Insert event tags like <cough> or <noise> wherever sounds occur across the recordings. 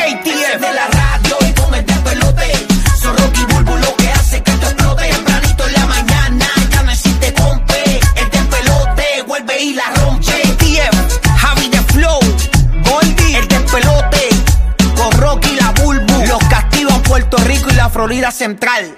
JTF de la radio y con el pelote. Son Rocky Bulbo lo que hace que esto explote. Tempranito en la mañana, ya no existe compe. El despelote vuelve y la rompe. JTF, Javi de Flow, Goldie, el despelote. Con Rocky la Bulbo. Los castigos Puerto Rico y la Florida Central.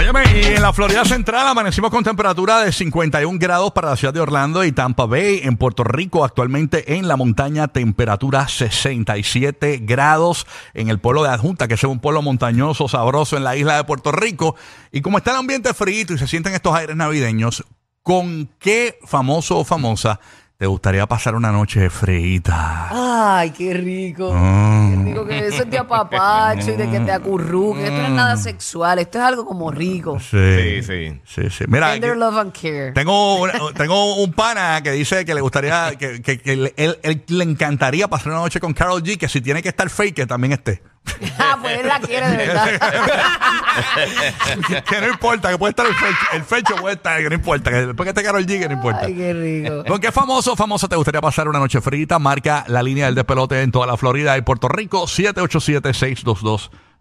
Óyeme, y en la Florida Central amanecimos con temperatura de 51 grados para la ciudad de Orlando y Tampa Bay. En Puerto Rico, actualmente en la montaña, temperatura 67 grados. En el pueblo de Adjunta, que es un pueblo montañoso, sabroso en la isla de Puerto Rico. Y como está el ambiente frío y se sienten estos aires navideños, ¿con qué famoso o famosa te gustaría pasar una noche freíta? Ay, qué rico. Ah. Qué rico que eso es de apapacho y de que te acurruque. Esto no es nada sexual, esto es algo como rico. Sí, sí. sí, sí. Mira, Tender love and care. Tengo, una- tengo un pana que dice que le gustaría, que, que- que le- él, él le encantaría pasar una noche con Carol G, que si tiene que estar fake, que también esté. <laughs> Ah, pues él la quiere de verdad. <laughs> que no importa, que puede estar el fecho, el fecho puede estar, que no importa, que después que esté Carol G, que no importa. Ay, qué rico. ¿Con qué famoso famosa te gustaría pasar una noche frita? Marca la línea del despelote en toda la Florida y Puerto Rico,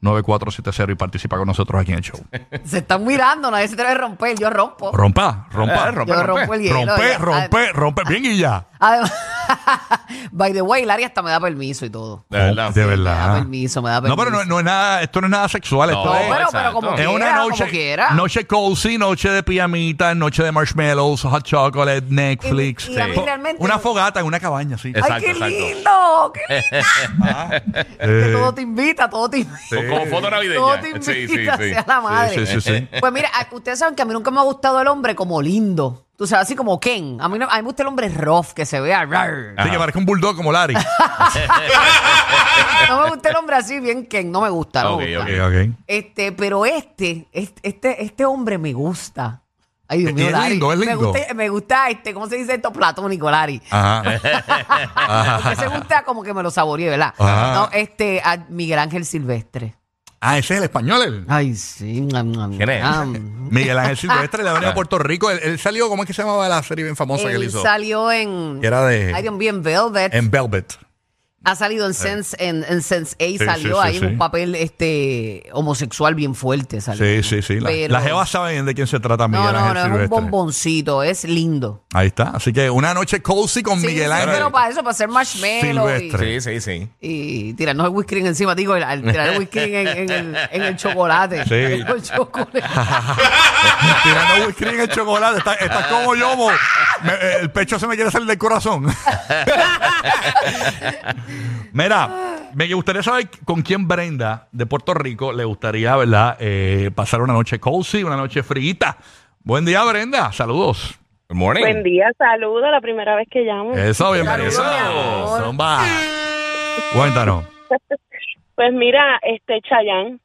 787-622-9470 y participa con nosotros aquí en el show. Se están mirando, nadie se atreve a romper. Yo rompo. Rompa, rompa. Eh, rompe, Yo rompe. rompo el hielo. Rompe, rompe, rompe. Bien y ya. Además, <laughs> by the way, Larry hasta me da permiso y todo. De verdad. De Me da verdad. permiso, me da No, permiso. pero no, no es nada, esto no es nada sexual. No, esto No, es, pero, como Es quiera, una noche, como quiera. noche cozy, noche de pijamita, noche de marshmallows, hot chocolate, Netflix. Y- y a mí Sí. realmente- Una fogata en una cabaña, sí. Exacto, Ay, qué exacto. lindo, qué lindo. <laughs> Que Eh, todo te invita, todo te invita. Como foto Todo navideña. te invita Sí, sí, sí. hacia la madre. sí, sí, sí. Pues mira, ustedes saben que a mí nunca me ha gustado el hombre como lindo. Tú sabes, así como Ken. A mí, no- a mí me gusta el hombre rough, que se vea rar. Sí, que parezca un bulldog como Larry. <laughs> No me gusta el hombre así bien Ken, no me gusta. No Ok, me ok. gusta. Ok, ok. Este, pero este, este, este, este hombre me gusta. Ay, Dios Es- mío, es Larry. lindo, es Me lindo. gusta, me gusta este, ¿cómo se dice esto? Platónico, Larry. Ajá. <laughs> Porque se gusta como que me lo saboreé, ¿verdad? Ajá. No, este, a Miguel Ángel Silvestre. Ah, ese es el español. el- Ay, sí. ¿Quién es? Miguel Ángel Silvestre le ha venido a Puerto Rico. Él, él salió, ¿cómo es que se llamaba la serie bien famosa que él Él hizo? salió en. Que era de- Ay, Dios mío, en Velvet. En Velvet. Ha salido en Sense, en, en Sense 8, Sí, salió sí, sí, ahí en sí. un papel este homosexual bien fuerte. Salió. Sí, sí, sí. La- Pero- Las jevas saben de quién se trata Miguel No, no, Ángel no, es un Silvestre. bomboncito, es lindo. Ahí está. Así que una noche cozy con Sí, Miguel sí, Ángel. pero para eso, para hacer marshmallow y, Silvestre. Sí, sí, sí. y tirarnos el whisky encima, digo, el, al tirar el whisky en, en el, en el chocolate. Sí. <laughs> En el chocolate. <laughs> Tirando whisky en el chocolate. Está, está como yo, mo. Me- el pecho se me quiere salir del corazón. <laughs> Mira, me gustaría saber con quién Brenda de Puerto Rico le gustaría, ¿verdad? Eh, pasar una noche cozy, una noche frita. Buen día, Brenda. Saludos. Good morning. Buen día, saludos, la primera vez que llamo. Eso, bienvenido. Zumba. Cuéntanos. <laughs> Pues mira, este Chayán,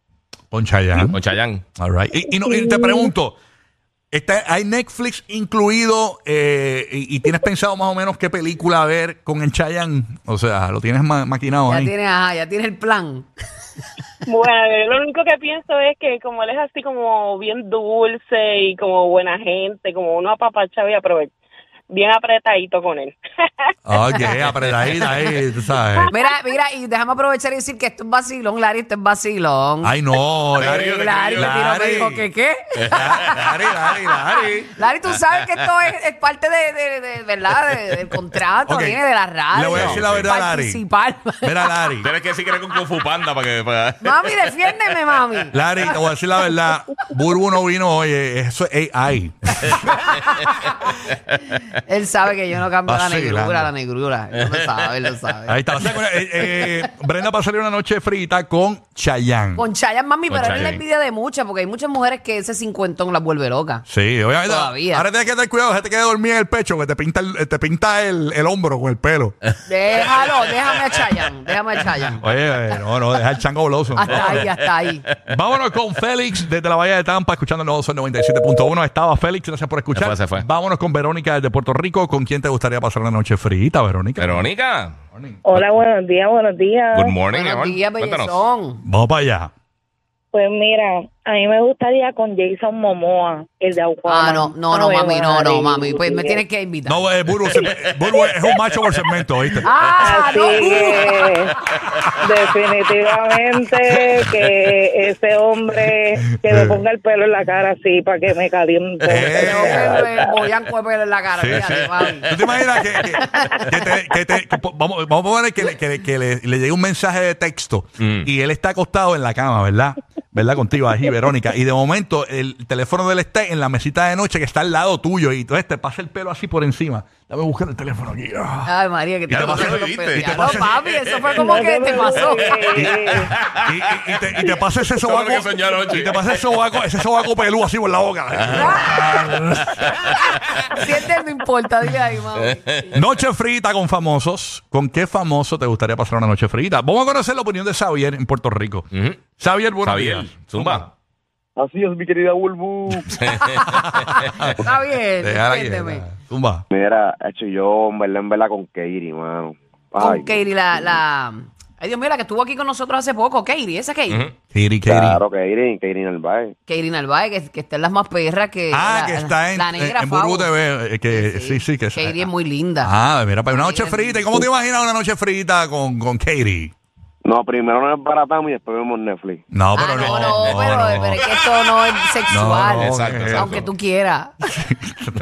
Con Chayanne. Con Chayanne. All right. Y, y no- y te pregunto, ¿está, ¿hay Netflix incluido eh, y, y tienes pensado más o menos qué película ver con el Chayanne? O sea, lo tienes ma- maquinado ya ahí. tienes, ajá, ya tienes el plan. bueno, yo lo único que pienso es que como él es así como bien dulce y como buena gente, como uno apapachado y aprovecha, bien apretadito con él. <laughs> Ok, apretadita ahí, tú sabes. Mira, mira, y déjame aprovechar y decir que esto es vacilón, Larry, esto es vacilón. Ay, no. Larry, Sí, yo te Larry, me tiró, me Larry. dijo que qué. Larry, Larry, Larry. Larry, tú sabes que esto es, es parte de, de, de- ¿verdad? De- del contrato, Ok. viene de la radio. Le voy a decir la verdad, Larry. Participar. Mira, Larry. Tienes que decir que eres con Kung Fu Panda para que. Para... Mami, defiéndeme, mami. Larry, te voy a decir la verdad. Burbu no vino hoy. eh, Eso es AI. <laughs> Él sabe que yo no cambio la Vacilando. negrura, la negrura. Él lo sabe, él lo sabe. Ahí está. O sea, eh, eh, Brenda pasaría una noche frita con Chayanne. Con Chayanne, mami, Con pero él le Chayanne. envidia de muchas, porque hay muchas mujeres que ese cincuentón las vuelve locas. Sí, obviamente. Todavía. Ahora tienes que tener cuidado, gente que dormir en el pecho, que te pinta el, te pinta el, el hombro con el pelo. Déjalo, déjame a Chayanne, déjame a Chayanne. Oye, eh, no, no, deja el chango bloso. Hasta ahí, hasta ahí. Vámonos con Félix desde la Bahía de Tampa, escuchando el nuevo Sol 97.1. Estaba Félix, gracias por escuchar. Se fue, se fue. Vámonos con Verónica desde Puerto Rico. ¿Con quién te gustaría pasar una noche frita, Verónica? Verónica. Hola, buenos días, buenos días. Good morning, Buenos amor. días, Cuéntanos. bellezón. Vamos para allá. Pues mira, a mí me gustaría con Jason Momoa, el de Aquaman. Ah, no, no, no, mami, no, no, mami. Pues me tienes que invitar. No, eh, Burbu, se- <laughs> Burbu es un macho por segmento, ¿viste? Ah, Así no. que definitivamente que ese hombre que me ponga el pelo en la cara así para que me caliente. Eh. Me voyan con el pelo en la cara. Sí, fíjate, sí. mami. ¿Tú te imaginas que, que- que te- que te- que po- vamos, vamos a poner que, le- que le- que le, le llegue un mensaje de texto Mm. y él está acostado en la cama, ¿verdad? ¿Verdad? Contigo allí, Verónica. Y de momento el teléfono de él está en la mesita de noche que está al lado tuyo y entonces te pasa el pelo así por encima. Dame a buscar el teléfono aquí. Ah. Ay, María, que te te pasa- No, papi, eso fue como que te pasó. Y, y- y te, y te pasa ese Eso fue lo sobaco. Y te pasa ese sobaco, ese sobaco pelú así por la boca. <laughs> Sientes, no importa, dile ahí, mami. Noche frita con famosos. ¿Con qué famoso te gustaría pasar una noche frita? Vamos a conocer la opinión de Xavier en Puerto Rico. Xavier, buenos Javier, días. zumba. Así es, mi querida Bulbu. <laughs> Está bien, Déjala entiéndeme. Zumba. Mira, hecho yo en verdad, en verdad con Katie, mano. Ay, Con Katie, la, la... Ay, Dios mío, la que estuvo aquí con nosotros hace poco, Katie, esa Katie. Ujú. Katie, Katie. Claro, Katie, Katie Narváez. Katie Narváez, que, que está en las más perras que... Ah, la- que está en, la negra, en, en Burbu. TV. eh, Que, sí, sí, que Katie es muy linda. Ah, mira, para una noche frita. ¿Y cómo te imaginas una noche frita con, con Katie? No, primero nos desbaratamos y después vemos Netflix. No, pero Ah, no. no, no, pero, no. pero es que esto no es sexual. No, no, Exacto, eh, exacto. Aunque tú quieras. <laughs>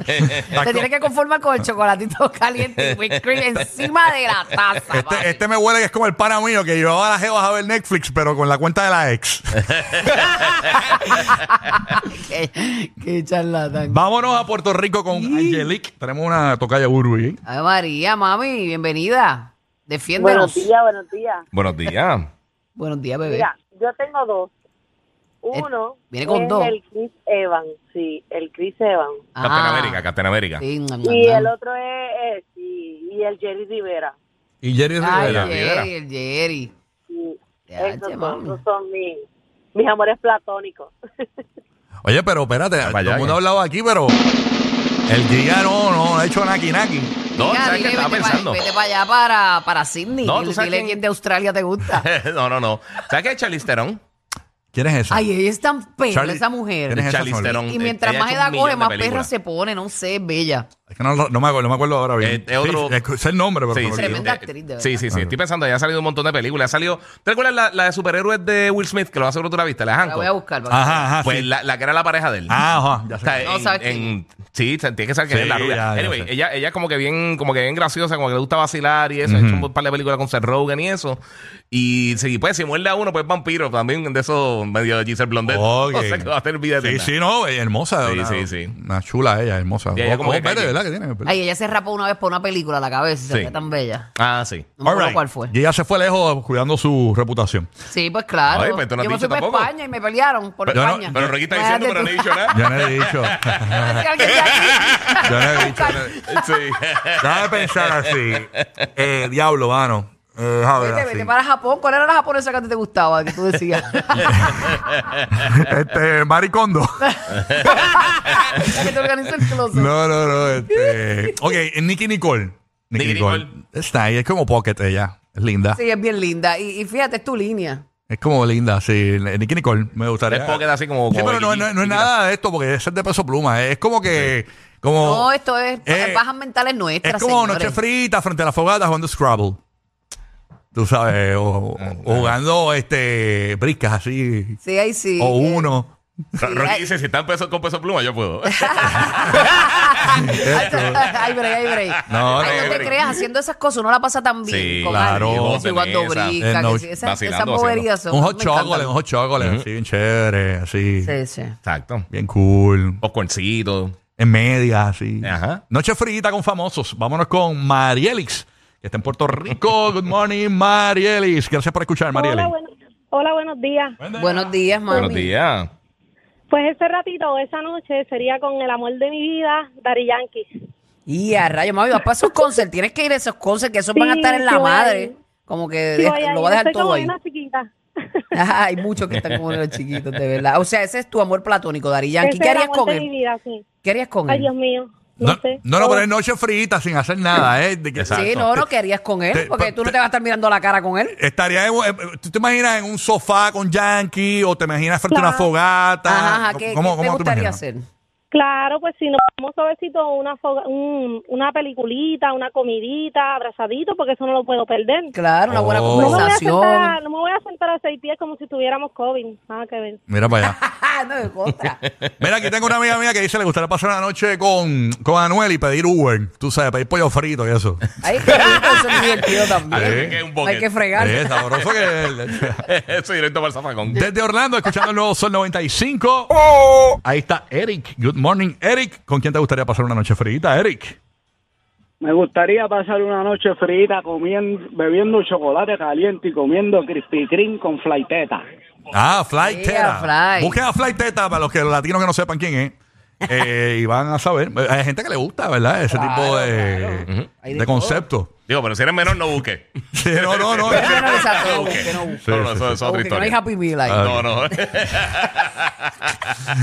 Te tienes que conformar con el chocolatito caliente y whipped cream encima de la taza. papi. Este, este me huele que es como el pana mío que llevaba a las jevas a ver Netflix, pero con la cuenta de la ex. <laughs> qué, qué charlatán. Vámonos a Puerto Rico con Angelique. Tenemos una tocaya Burbu Ay, María, mami, bienvenida. Buenos Defiéndenos. días, buenos días. Buenos días. <laughs> Buenos días, bebé. Mira, yo tengo dos. Uno viene con es dos. el Chris Evans, sí, el Chris Evans. Captain Ah, América, Captain América. Sí, mm, Y el otro es, eh, y el Jerry Rivera. Y Jerry Ay, Rivera. Jerry, el Jerry. Sí, esos, esos son mis, mis amores platónicos. <laughs> Oye, pero espérate, para todo el mundo ha hablado aquí, pero el Giga no, no ha hecho naki naki. No, Mira, ¿sabes qué dile, estaba vete, pensando? Pa, vete para allá, para, para Sydney. No, ¿tú sabes dile quién- quién de Australia te gusta. no, no, no. ¿Sabes qué es Charlize Theron? ¿Quién es esa? Ay, ella es tan perra, Charlie- esa mujer. ¿Quién es esa, Charlize Soli? Theron. Y mientras Ella más edad millón coge, de más perra películas. se pone, no sé, es bella. Es que no, no me acuerdo, no me acuerdo ahora bien. Eh, es otro- Sí, es, es el nombre, pero Sí, me sí. Tremenda eh, actriz, de Sí, verdad. sí, sí. Estoy pensando, ya ha salido un montón de películas. Ha salido. ¿Te recuerdas la, la de superhéroes de Will Smith? Que lo hace tú la viste, la de La voy a buscar. para que- Ajá, ajá, Pues sí. la, la que era la pareja de él. Ah, ajá, ya O sé. sea, No, en- ¿sabes en- sí, tiene que saber que Sí, es la rubia. ya, ya anyway, sé. ella, ella es como que bien, como que bien graciosa, como que le gusta vacilar y eso. Ha hecho un par de películas con Seth Rogen y eso. Y sí, pues si muerde a uno, pues vampiro también de eso medio Giselle Blondet. <laughs> Ok. O sea que va a tener vida Sí, eterna. sí, no, hermosa. Sí, una, sí, sí. Una chula ella, hermosa. Y ella como Ojos que verdes, calle. ¿verdad? Que tiene. Ay, ella se rapó una vez por una película a la cabeza y se Sí. tan bella. Ah, sí. No me All acuerdo right. cuál fue. Y ella se fue lejos cuidando su reputación. Sí, pues claro. Ay, pues tú no has Yo me dicho fui para tampoco. España y me pelearon por Yo no- España. Pero Ricky está diciendo, pero no he dicho nada. Yo no he dicho. Alguien de Yo no he dicho. no. Déjame pensar así. Eh, diablo, mano. Eh, déjame ver Vete, así. vete para Japón. ¿Cuál era la japonesa que a ti te gustaba? Que tú decías. <laughs> Este, Maricondo. la <laughs> que te organizó el closet. No, no, no. Este. Ok, Nicky Nicole. Nicole. Nicole. Está ahí, es como Pocket ella. Es linda. Sí, es bien linda. Y, y fíjate, es tu línea. Es como linda, sí. Nicky Nicole, me gustaría. Es Pocket así como- Sí, como pero no, es nada de esto porque es de peso pluma. Es como que. Como, No, esto es Eh, bajas mentales nuestras. Es como señores. noche frita frente a la fogata jugando Scrabble. Tú sabes, o, o jugando este briscas así. Sí, ahí sí. o uno. Rocky dice, si están peso, con peso pluma, yo puedo. <laughs> ay, break, ay, break. No, Ay, no, no te break. creas, haciendo esas cosas uno la pasa tan bien. Sí, con claro. alguien, mesa. brisca, Eh, que no, esas, boberías son. Un hot chocolate, un hot chocolate, así bien chévere, así. Sí, sí. Exacto. Bien cool. Popcorncito. En medias, así. Ajá. Noche frita con famosos. Vámonos con Marielix, que está en Puerto Rico. Good morning, Marielix. Gracias por escuchar, Marielix. Hola, bueno- hola, buenos días. Buenos días, mami. Buenos días. Pues ese ratito, esa noche, sería con el amor de mi vida, Dari Yankee. Y a rayo, mami, vas para esos concerts. Tienes que ir a esos concerts que esos van a Sí, estar en la sí madre. Como que Sí, deja- lo va a dejar todo como ahí. una chiquita. <laughs> Ajá, hay muchos que están como los chiquitos, de verdad. O sea, ese es tu amor platónico, Dari Yankee. Ese ¿Qué harías con él? vida, sí. ¿Qué harías con Ay, él? Dios mío. No, No, sé. no, no, Todo. pero es noche frita sin hacer nada, ¿eh? De que-. Sí, no, no, ¿qué harías con él? Te- Porque pa- tú no te- te vas a estar mirando la cara con él. Estaría en, eh, ¿Tú te imaginas en un sofá con Yankee o te imaginas frente a una fogata? Ajá, ajá. ¿Qué, ¿Cómo, qué cómo te gustaría hacer? Claro, pues si nos vamos suavecito, una, foga- un- una peliculita, una comidita, abrazadito, porque eso no lo puedo perder. Claro, una buena Oh. No me, voy a sentar a, conversación. no me voy a sentar a seis pies como si tuviéramos COVID. Nada que ver. Mira para allá. <laughs> No, de contra. Mira, aquí tengo una amiga mía que dice le gustaría pasar una noche con, con Anuel y pedir Uber. Tú sabes, pedir pollo frito y eso. Ay, qué rico, eso es <laughs> divertido también. Que un. Hay que fregar. Es sabroso que... <laughs> Eso directo para el zafacón. Desde Orlando, escuchando el nuevo Sol 95. Ahí está Eric. Good morning, Eric. ¿Con quién te gustaría pasar una noche frita, Eric? Me gustaría pasar una noche frita comiendo, bebiendo chocolate caliente y comiendo Krispy Kreme con flaiteta. Ah, Flight Yeah. Fly. Busquen a Flight Teta para los que los latinos que no sepan quién es. Eh, y van a saber. Hay gente que le gusta, ¿verdad? Ese tipo de, claro. De concepto. Digo, pero si eres menor, no busques. Sí, no, no, no. No, no, exacto, no busque, no eso es otra Porque no hay historia. Happy Meal ahí. Ah, No, no.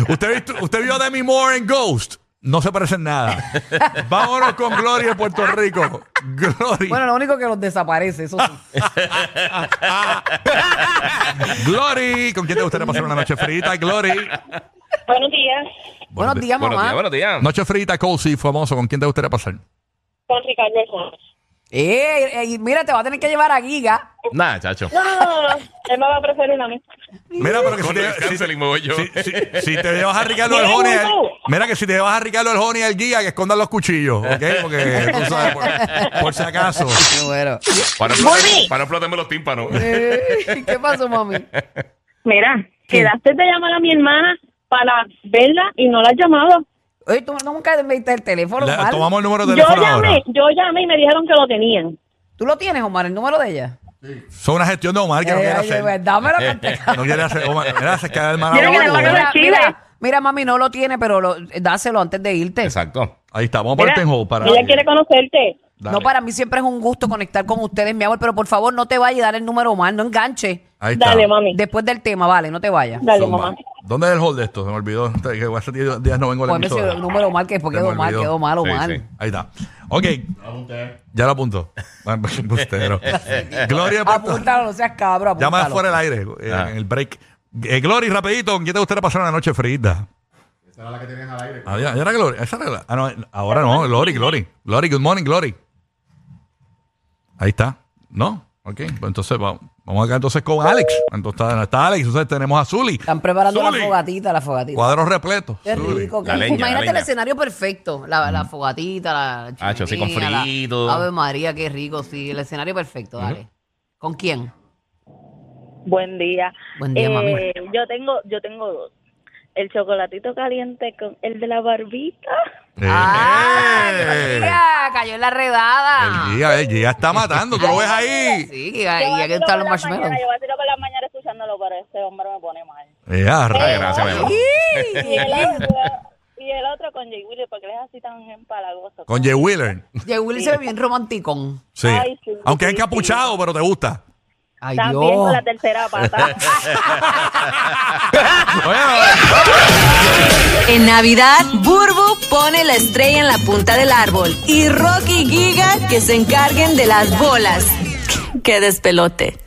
¿Usted, <laughs> ¿Usted vio a Demi Moore en Ghost? No se parecen nada. <laughs> Vámonos con Gloria de Puerto Rico. Glory. Bueno, lo único que los desaparece, eso sí. <laughs> Glory. ¿Con quién te gustaría pasar una noche frita? Glory. Buenos días, Buenos días, Buenos mamá. días, buenos días. Noche frita, cozy, famoso. ¿Con quién te gustaría pasar? con Ricardo Hernández. Eh, eh, mira, te va a tener que llevar a Giga. Nada, chacho. No, no, no, no, él me va a preferir a mí. Mira, pero que si te, el canceling me voy yo. si- si- si te llevas a Ricardo el Mira, Joni, Hugo. mira que si te llevas a Ricardo el Joni y el guía, que escondan los cuchillos, ¿ok? Porque tú sabes, por, por si acaso. Qué bueno. Para no explotarme- para no explotarme los tímpanos. Eh, ¿Qué pasó, mami? Mira, quedaste de llamar a mi hermana para verla y no la has llamado. Oye, tú nunca me diste el teléfono, Le- Omar. tomamos el número de Yo teléfono ahora. llamé, yo llamé y me dijeron que lo tenían. ¿Tú lo tienes, Omar, el número de ella? Son una gestión de Omar que no Eh, quiere ay, hacer. pues, dámelo que te- No quiere hacer. Omar, mira, se queda el hermano. Mira que le mira, mira, mira, mami, no lo tiene, pero lo- dáselo antes de irte. Exacto. Ahí está, vamos a ponerte en hold para. ella quiere conocerte. Dale. No, para mí siempre es un gusto conectar con ustedes, mi amor, pero por favor no te vayas y dar el número Omar, no enganche. Ahí está. Dale, mami. Después del tema, vale, no te vayas. Dale, Zumba. mamá. ¿Dónde es el hold de esto? Se me olvidó. Este, Que hace 10 días no vengo a la Ponme ese emisora. número Omar, que porque Se me quedó mal, olvidó. quedó mal, Sí, Omar. sí. Ahí está. Ok. Ya lo apunto. Bustero. Gloria Puerto- Apúntalo, no seas cabro, apúntalo. Llama fuera del aire, eh, Ah. en el break. Eh, Glory, rapidito, ¿con quién te gustaría pasar una noche frita? Esa era la que tenías al aire. Ah, ya, ya era Glory. Esa era la- ah, no, ahora no, Glory, Glory. Glory, good morning, Glory. Ahí está. ¿No? Ok, pues entonces vamos, vamos acá entonces con Alex. Entonces está, está Alex, entonces tenemos a Zuli. Están preparando Zuli. la fogatita, la fogatita. Cuadros repletos. Qué rico. La qué- leña, Imagínate la el leña. escenario perfecto. La, la fogatita, la Ah, sí, con chimenea, la- frito. Ave María, qué rico, sí. El escenario perfecto, dale. ¿Con quién? Buen día. Buen día, mami. Eh, yo tengo, yo tengo dos. El chocolatito caliente con el de la barbita. Eh, ¡Ah! eh. Giga, cayó en la redada. El Giga, el Giga está matando, tú lo ves ahí. Sí, Giga, y aquí están los marshmallows. Yo voy a decirlo por la mañana escuchándolo, pero este hombre me pone mal. Eh, ah, Ay, rayos. gracias, mi amor. Y el otro, y el otro con Jay Willy, porque él es así tan empalagoso. Con Jay Wheeler. Jay Willy se ve bien romanticón. Sí. Ay, sí, Aunque es sí, encapuchado, pero te gusta. Ay, También Dios. con la tercera pata. <laughs> En Navidad, Burbu pone la estrella en la punta del árbol y Rocky y Giga que se encarguen de las bolas. ¡Qué despelote!